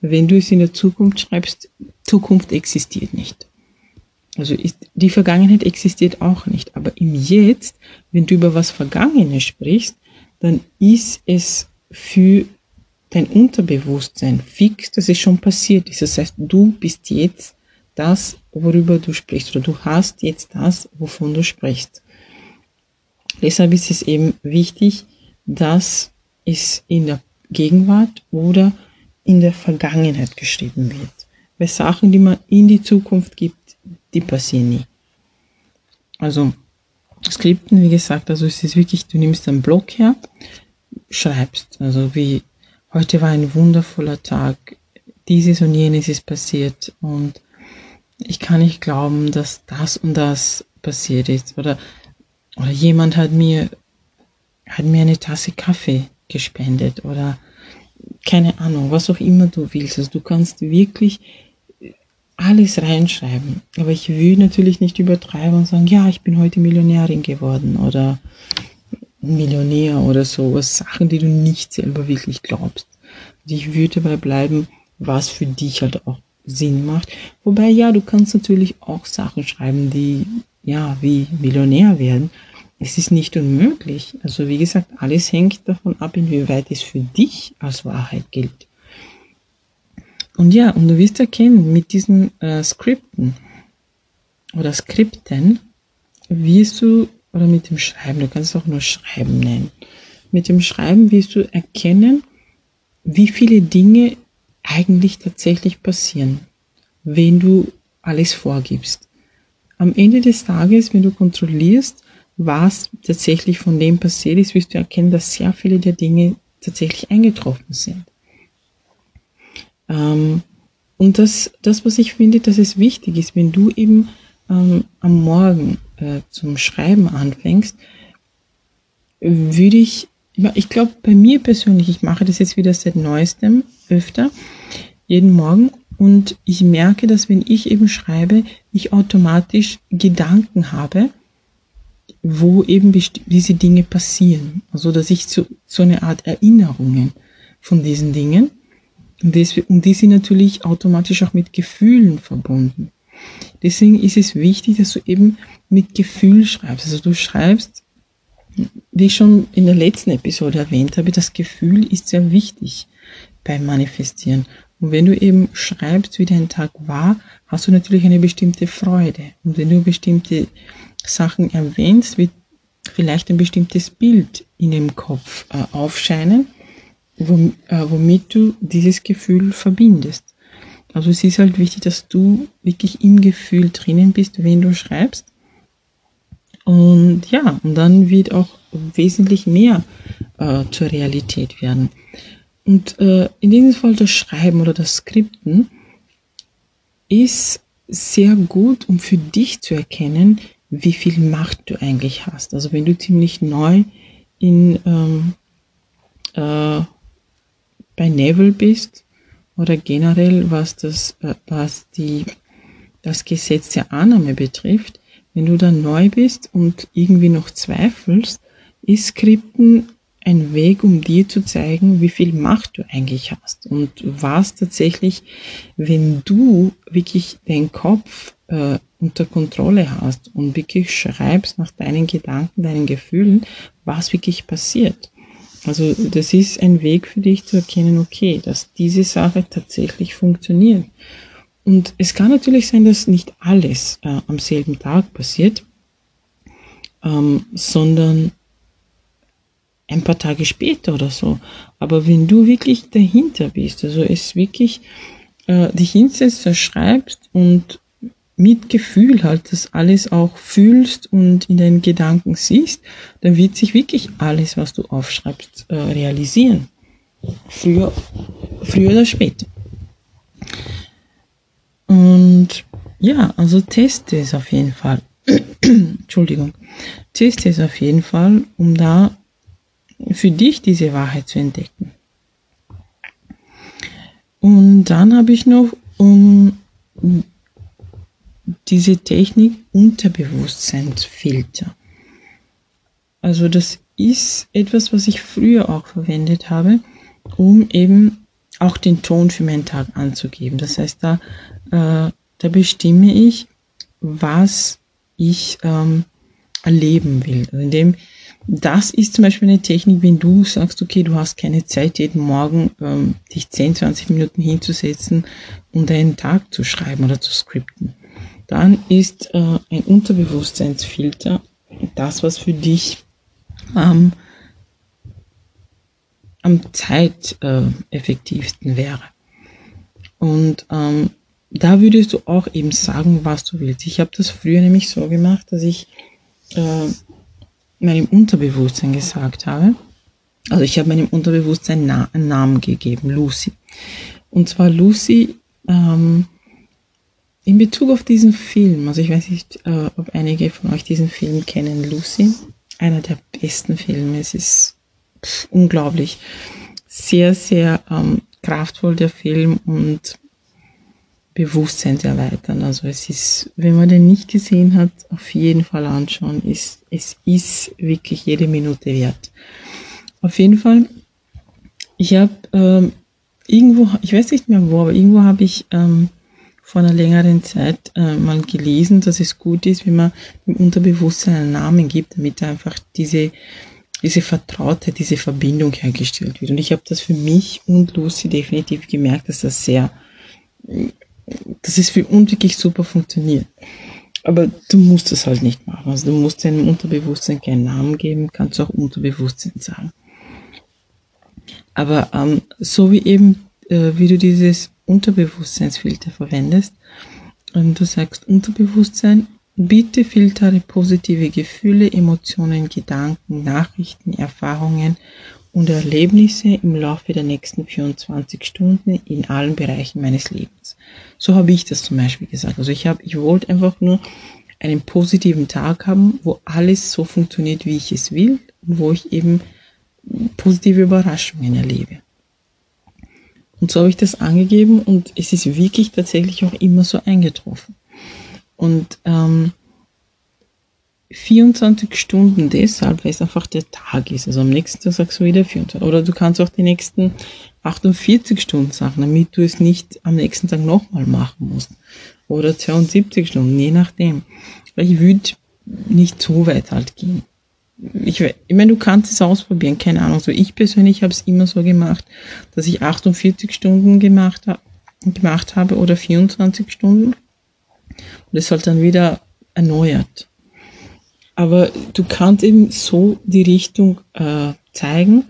Wenn du es in der Zukunft schreibst, Zukunft existiert nicht. Also ist, die Vergangenheit existiert auch nicht. Aber im Jetzt, wenn du über was Vergangenes sprichst, dann ist es für dein Unterbewusstsein fix, dass es schon passiert ist. Das heißt, du bist jetzt das, worüber du sprichst, oder du hast jetzt das, wovon du sprichst. Deshalb ist es eben wichtig, dass es in der Gegenwart oder in der Vergangenheit geschrieben wird. Weil Sachen, die man in die Zukunft gibt, die passieren nie. Also Skripten, wie gesagt, also es ist wirklich, du nimmst einen Block her, schreibst, also wie heute war ein wundervoller Tag, dieses und jenes ist passiert und ich kann nicht glauben, dass das und das passiert ist oder oder jemand hat mir hat mir eine Tasse Kaffee gespendet oder keine Ahnung, was auch immer du willst. Also du kannst wirklich alles reinschreiben. Aber ich will natürlich nicht übertreiben und sagen, ja, ich bin heute Millionärin geworden oder Millionär oder so. Sachen, die du nicht selber wirklich glaubst. Und ich würde dabei bleiben, was für dich halt auch Sinn macht. Wobei, ja, du kannst natürlich auch Sachen schreiben, die, ja, wie Millionär werden. Es ist nicht unmöglich. Also, wie gesagt, alles hängt davon ab, inwieweit es für dich als Wahrheit gilt. Und ja, und du wirst erkennen, mit diesen äh, Skripten oder Skripten wirst du, oder mit dem Schreiben, du kannst es auch nur Schreiben nennen, mit dem Schreiben wirst du erkennen, wie viele Dinge eigentlich tatsächlich passieren, wenn du alles vorgibst. Am Ende des Tages, wenn du kontrollierst, was tatsächlich von dem passiert ist, wirst du erkennen, dass sehr viele der Dinge tatsächlich eingetroffen sind. Ähm, und das, das, was ich finde, dass es wichtig ist, wenn du eben ähm, am Morgen äh, zum Schreiben anfängst, würde ich, ich glaube, bei mir persönlich, ich mache das jetzt wieder seit neuestem öfter, jeden Morgen, und ich merke, dass wenn ich eben schreibe, ich automatisch Gedanken habe, wo eben diese Dinge passieren. Also, dass ich so, so eine Art Erinnerungen von diesen Dingen und, das, und die sind natürlich automatisch auch mit Gefühlen verbunden. Deswegen ist es wichtig, dass du eben mit Gefühl schreibst. Also du schreibst, wie ich schon in der letzten Episode erwähnt habe, das Gefühl ist sehr wichtig beim Manifestieren. Und wenn du eben schreibst, wie dein Tag war, hast du natürlich eine bestimmte Freude. Und wenn du bestimmte Sachen erwähnst, wird vielleicht ein bestimmtes Bild in dem Kopf äh, aufscheinen womit du dieses Gefühl verbindest. Also es ist halt wichtig, dass du wirklich im Gefühl drinnen bist, wenn du schreibst. Und ja, und dann wird auch wesentlich mehr äh, zur Realität werden. Und äh, in diesem Fall das Schreiben oder das Skripten ist sehr gut, um für dich zu erkennen, wie viel Macht du eigentlich hast. Also wenn du ziemlich neu in ähm, äh, bei Neville bist oder generell was das, was die, das Gesetz der Annahme betrifft, wenn du dann neu bist und irgendwie noch zweifelst, ist Skripten ein Weg, um dir zu zeigen, wie viel Macht du eigentlich hast und was tatsächlich, wenn du wirklich deinen Kopf äh, unter Kontrolle hast und wirklich schreibst nach deinen Gedanken, deinen Gefühlen, was wirklich passiert. Also das ist ein Weg für dich zu erkennen, okay, dass diese Sache tatsächlich funktioniert. Und es kann natürlich sein, dass nicht alles äh, am selben Tag passiert. ähm, sondern ein paar Tage später oder so. Aber wenn du wirklich dahinter bist, also es wirklich äh, dich hinsetzt, verschreibst und mit Gefühl halt das alles auch fühlst und in deinen Gedanken siehst, dann wird sich wirklich alles, was du aufschreibst, äh, realisieren. Früher, früher oder später. Und ja, also teste es auf jeden Fall. (clears throat) Entschuldigung. Teste es auf jeden Fall, um da für dich diese Wahrheit zu entdecken. Und dann habe ich noch um diese Technik Unterbewusstseinsfilter. Also das ist etwas, was ich früher auch verwendet habe, um eben auch den Ton für meinen Tag anzugeben. Das heißt, da, äh, da bestimme ich, was ich ähm, erleben will. Also indem das ist zum Beispiel eine Technik, wenn du sagst, okay, du hast keine Zeit, jeden Morgen ähm, dich 10, 20 Minuten hinzusetzen und einen Tag zu schreiben oder zu skripten. Dann ist äh, ein Unterbewusstseinsfilter das, was für dich ähm, am zeiteffektivsten äh, wäre. Und ähm, da würdest du auch eben sagen, was du willst. Ich habe das früher nämlich so gemacht, dass ich äh, meinem Unterbewusstsein gesagt habe, also ich habe meinem Unterbewusstsein einen Namen gegeben, Lucy. Und zwar Lucy ähm, in Bezug auf diesen Film. Also ich weiß nicht, äh, ob einige von euch diesen Film kennen, Lucy. Einer der besten Filme. Es ist unglaublich. Sehr, sehr ähm, kraftvoll der Film und Bewusstsein zu erweitern. Also es ist, wenn man den nicht gesehen hat, auf jeden Fall anschauen. Es, es ist wirklich jede Minute wert. Auf jeden Fall, ich habe ähm, irgendwo, ich weiß nicht mehr wo, aber irgendwo habe ich ähm, vor einer längeren Zeit äh, mal gelesen, dass es gut ist, wenn man im Unterbewusstsein einen Namen gibt, damit einfach diese diese Vertraute, diese Verbindung hergestellt wird. Und ich habe das für mich und Lucy definitiv gemerkt, dass das sehr dass es für uns wirklich super funktioniert. Aber du musst es halt nicht machen. Also du musst deinem Unterbewusstsein keinen Namen geben, kannst auch Unterbewusstsein sagen. Aber ähm, so wie eben, äh, wie du dieses Unterbewusstseinsfilter verwendest, und du sagst Unterbewusstsein, bitte filtere positive Gefühle, Emotionen, Gedanken, Nachrichten, Erfahrungen und Erlebnisse im Laufe der nächsten 24 Stunden in allen Bereichen meines Lebens. So habe ich das zum Beispiel gesagt. Also ich habe, ich wollte einfach nur einen positiven Tag haben, wo alles so funktioniert, wie ich es will und wo ich eben positive Überraschungen erlebe. Und so habe ich das angegeben und es ist wirklich tatsächlich auch immer so eingetroffen. Und ähm, 24 Stunden deshalb, weil es einfach der Tag ist. Also am nächsten Tag sagst du wieder 24. Oder du kannst auch die nächsten 48 Stunden sagen, damit du es nicht am nächsten Tag nochmal machen musst. Oder 72 Stunden, je nachdem. Weil ich würde nicht so weit halt gehen. Ich, ich meine, du kannst es ausprobieren, keine Ahnung. So ich persönlich habe es immer so gemacht, dass ich 48 Stunden gemacht, gemacht habe oder 24 Stunden. Und es halt dann wieder erneuert. Aber du kannst eben so die Richtung äh, zeigen,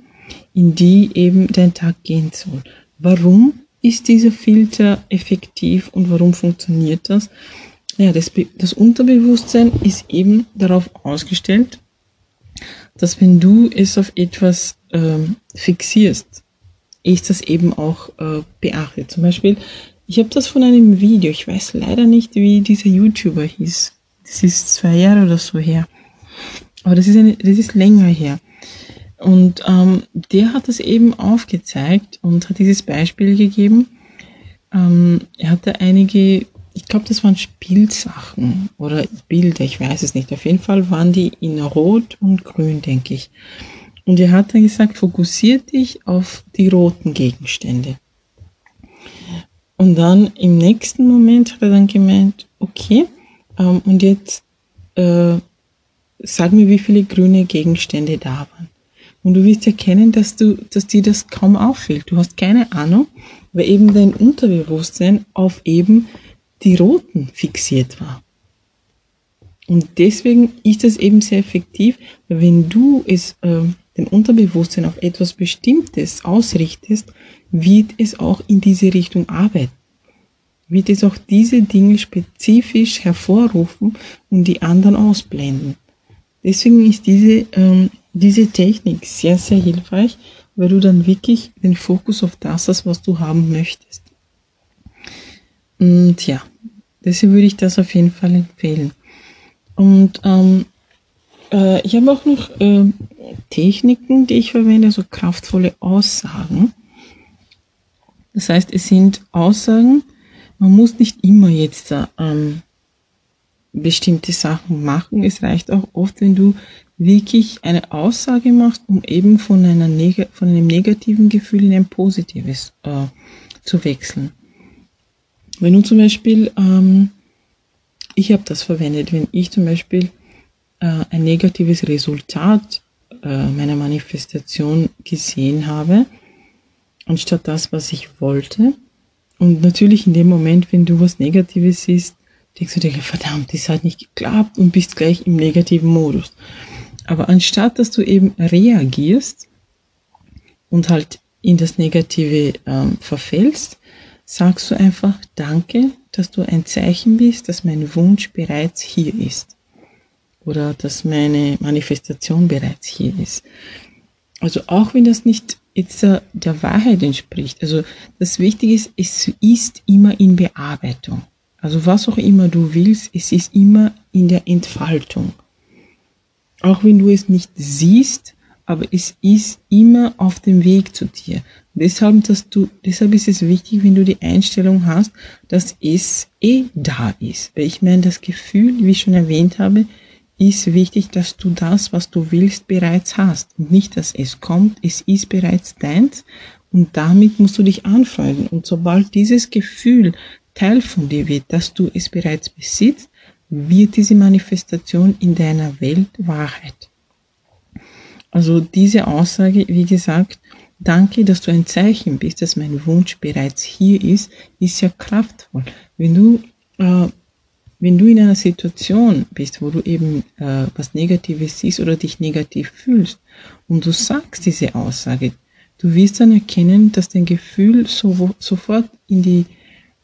in die eben dein Tag gehen soll. Warum ist dieser Filter effektiv und warum funktioniert das? Ja, das, das Unterbewusstsein ist eben darauf ausgestellt, dass wenn du es auf etwas ähm, fixierst, ist das eben auch äh, beachtet. Zum Beispiel, ich habe das von einem Video, ich weiß leider nicht, wie dieser YouTuber hieß. Das ist zwei Jahre oder so her. Aber das ist, eine, das ist länger her. Und ähm, der hat das eben aufgezeigt und hat dieses Beispiel gegeben. Ähm, er hatte einige, ich glaube, das waren Spielsachen oder Bilder, ich weiß es nicht. Auf jeden Fall waren die in Rot und Grün, denke ich. Und er hat dann gesagt, fokussier dich auf die roten Gegenstände. Und dann im nächsten Moment hat er dann gemeint, okay, ähm, und jetzt äh, sag mir, wie viele grüne Gegenstände da waren. Und du wirst erkennen, dass du, dass dir das kaum auffällt. Du hast keine Ahnung, weil eben dein Unterbewusstsein auf eben die roten fixiert war. Und deswegen ist das eben sehr effektiv, wenn du es, äh, den Unterbewusstsein auf etwas Bestimmtes ausrichtest, wird es auch in diese Richtung arbeiten. Wird es auch diese Dinge spezifisch hervorrufen und die anderen ausblenden. Deswegen ist diese, ähm, diese Technik sehr, sehr hilfreich, weil du dann wirklich den Fokus auf das hast, was du haben möchtest. Und ja, deswegen würde ich das auf jeden Fall empfehlen. Und ähm, äh, ich habe auch noch äh, Techniken, die ich verwende, so kraftvolle Aussagen. Das heißt, es sind Aussagen, man muss nicht immer jetzt ähm, bestimmte Sachen machen. Es reicht auch oft, wenn du wirklich eine Aussage machst, um eben von, einer Neg von einem negativen Gefühl in ein positives äh, zu wechseln. Wenn du zum Beispiel ähm, ich habe das verwendet, wenn ich zum Beispiel äh, ein negatives Resultat äh, meiner Manifestation gesehen habe, anstatt das, was ich wollte. Und natürlich in dem Moment, wenn du was Negatives siehst, denkst du dir, verdammt, das hat nicht geklappt und bist gleich im negativen Modus. Aber anstatt dass du eben reagierst und halt in das Negative ähm, verfällst, sagst du einfach Danke, dass du ein Zeichen bist, dass mein Wunsch bereits hier ist. Oder dass meine Manifestation bereits hier ist. Also auch wenn das nicht jetzt der Wahrheit entspricht. Also das Wichtige ist, es ist immer in Bearbeitung. Also was auch immer du willst, es ist immer in der Entfaltung. Auch wenn du es nicht siehst, aber es ist immer auf dem Weg zu dir. Deshalb, dass du, deshalb ist es wichtig, wenn du die Einstellung hast, dass es eh da ist. Weil ich meine, das Gefühl, wie ich schon erwähnt habe, ist wichtig, dass du das, was du willst, bereits hast. Und nicht, dass es kommt, es ist bereits deins und damit musst du dich anfreunden. Und sobald dieses Gefühl Teil von dir wird, dass du es bereits besitzt, wird diese Manifestation in deiner Welt Wahrheit. Also diese Aussage, wie gesagt, Danke, dass du ein Zeichen bist, dass mein Wunsch bereits hier ist, ist ja kraftvoll. Wenn du, äh, wenn du in einer Situation bist, wo du eben äh, was Negatives siehst oder dich negativ fühlst und du sagst diese Aussage, du wirst dann erkennen, dass dein Gefühl so, sofort in die,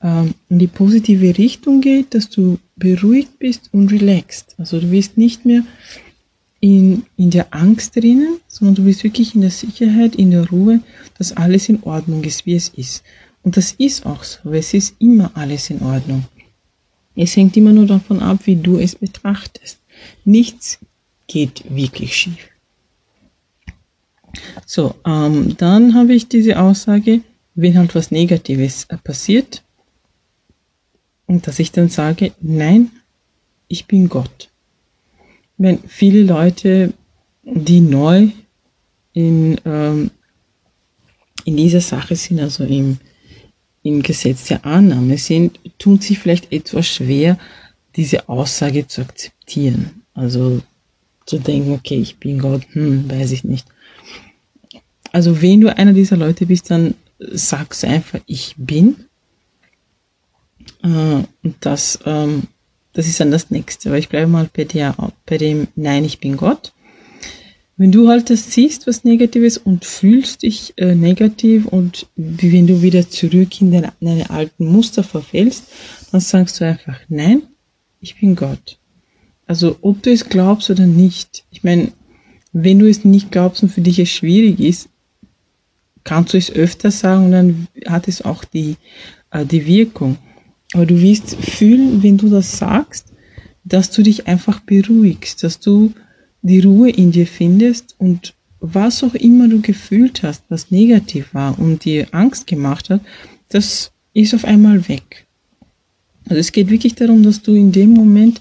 äh, in die positive Richtung geht, dass du beruhigt bist und relaxed. Also du wirst nicht mehr in, in der Angst drinnen, sondern du bist wirklich in der Sicherheit, in der Ruhe, dass alles in Ordnung ist, wie es ist. Und das ist auch so, weil es ist immer alles in Ordnung. Es hängt immer nur davon ab, wie du es betrachtest. Nichts geht wirklich schief. So, ähm, dann habe ich diese Aussage, wenn halt was Negatives äh, passiert, und dass ich dann sage, nein, ich bin Gott wenn viele Leute, die neu in, ähm, in dieser Sache sind, also im, im Gesetz der Annahme sind, tun sich vielleicht etwas schwer, diese Aussage zu akzeptieren. Also zu denken, okay, ich bin Gott, hm, weiß ich nicht. Also wenn du einer dieser Leute bist, dann sagst du einfach, ich bin. Äh, und das ähm, das ist dann das nächste, aber ich bleibe mal bei der, bei dem Nein, ich bin Gott. Wenn du halt das siehst, was Negatives und fühlst dich äh, negativ und wie wenn du wieder zurück in deine, deine alten Muster verfällst, dann sagst du einfach, nein, ich bin Gott. Also ob du es glaubst oder nicht. Ich meine, wenn du es nicht glaubst und für dich es schwierig ist, kannst du es öfter sagen und dann hat es auch die, äh, die Wirkung. Aber du wirst fühlen, wenn du das sagst, dass du dich einfach beruhigst, dass du die Ruhe in dir findest und was auch immer du gefühlt hast, was negativ war und dir Angst gemacht hat, das ist auf einmal weg. Also es geht wirklich darum, dass du in dem Moment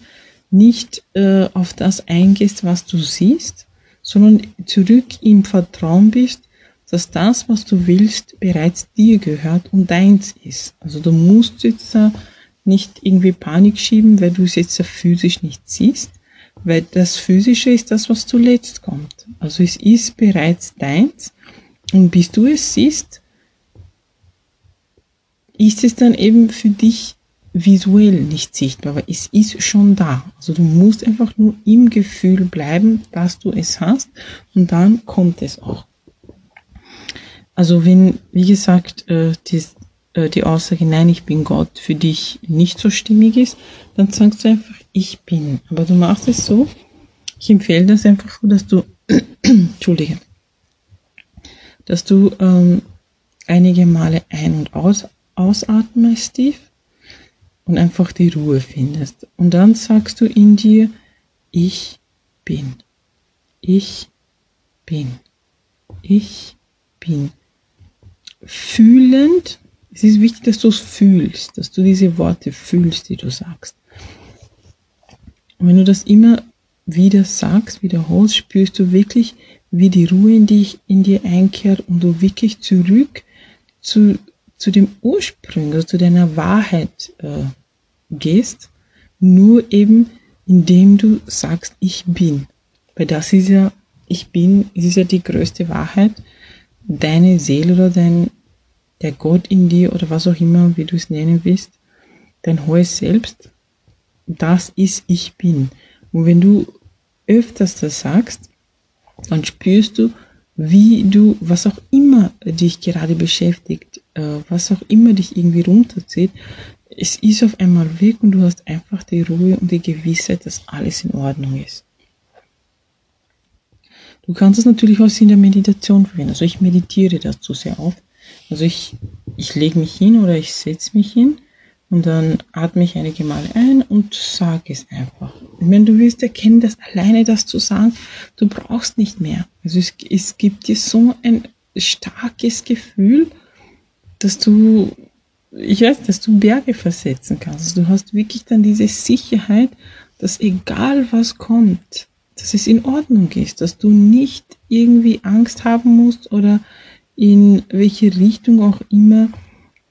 nicht äh, auf das eingehst, was du siehst, sondern zurück im Vertrauen bist, dass das, was du willst, bereits dir gehört und deins ist. Also du musst jetzt nicht irgendwie Panik schieben, weil du es jetzt physisch nicht siehst, weil das Physische ist das, was zuletzt kommt. Also es ist bereits deins und bis du es siehst, ist es dann eben für dich visuell nicht sichtbar, aber es ist schon da. Also du musst einfach nur im Gefühl bleiben, dass du es hast und dann kommt es auch. Also wenn, wie gesagt, äh, die, äh, die Aussage, nein, ich bin Gott, für dich nicht so stimmig ist, dann sagst du einfach, ich bin. Aber du machst es so, ich empfehle das einfach so, dass du, (clears throat) entschuldige, dass du ähm, einige Male ein- und aus, ausatmest tief und einfach die Ruhe findest. Und dann sagst du in dir, ich bin. Ich bin. Ich bin. Fühlend, es ist wichtig, dass du es fühlst, dass du diese Worte fühlst, die du sagst. Und wenn du das immer wieder sagst, wiederholst, spürst du wirklich, wie die Ruhe in dich, in dir einkehrt und du wirklich zurück zu, zu dem Ursprung, also zu deiner Wahrheit äh, gehst, nur eben indem du sagst, ich bin. Weil das ist ja, ich bin, ist ja die größte Wahrheit. Deine Seele oder dein, der Gott in dir oder was auch immer, wie du es nennen willst, dein hohes Selbst, das ist ich bin. Und wenn du öfters das sagst, dann spürst du, wie du, was auch immer dich gerade beschäftigt, äh, was auch immer dich irgendwie runterzieht, es ist auf einmal weg und du hast einfach die Ruhe und die Gewissheit, dass alles in Ordnung ist. Du kannst es natürlich auch in der Meditation verwenden. Also ich meditiere dazu sehr oft. Also ich, ich lege mich hin oder ich setze mich hin und dann atme ich einige Male ein und sage es einfach. Wenn du willst erkennen, dass alleine das zu sagen, du brauchst nicht mehr. Also es, es gibt dir so ein starkes Gefühl, dass du ich weiß, dass du Berge versetzen kannst. Also du hast wirklich dann diese Sicherheit, dass egal was kommt, dass es in Ordnung ist, dass du nicht irgendwie Angst haben musst oder in welche Richtung auch immer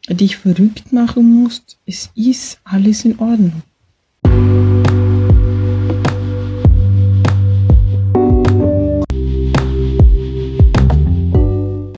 dich verrückt machen musst. Es ist alles in Ordnung.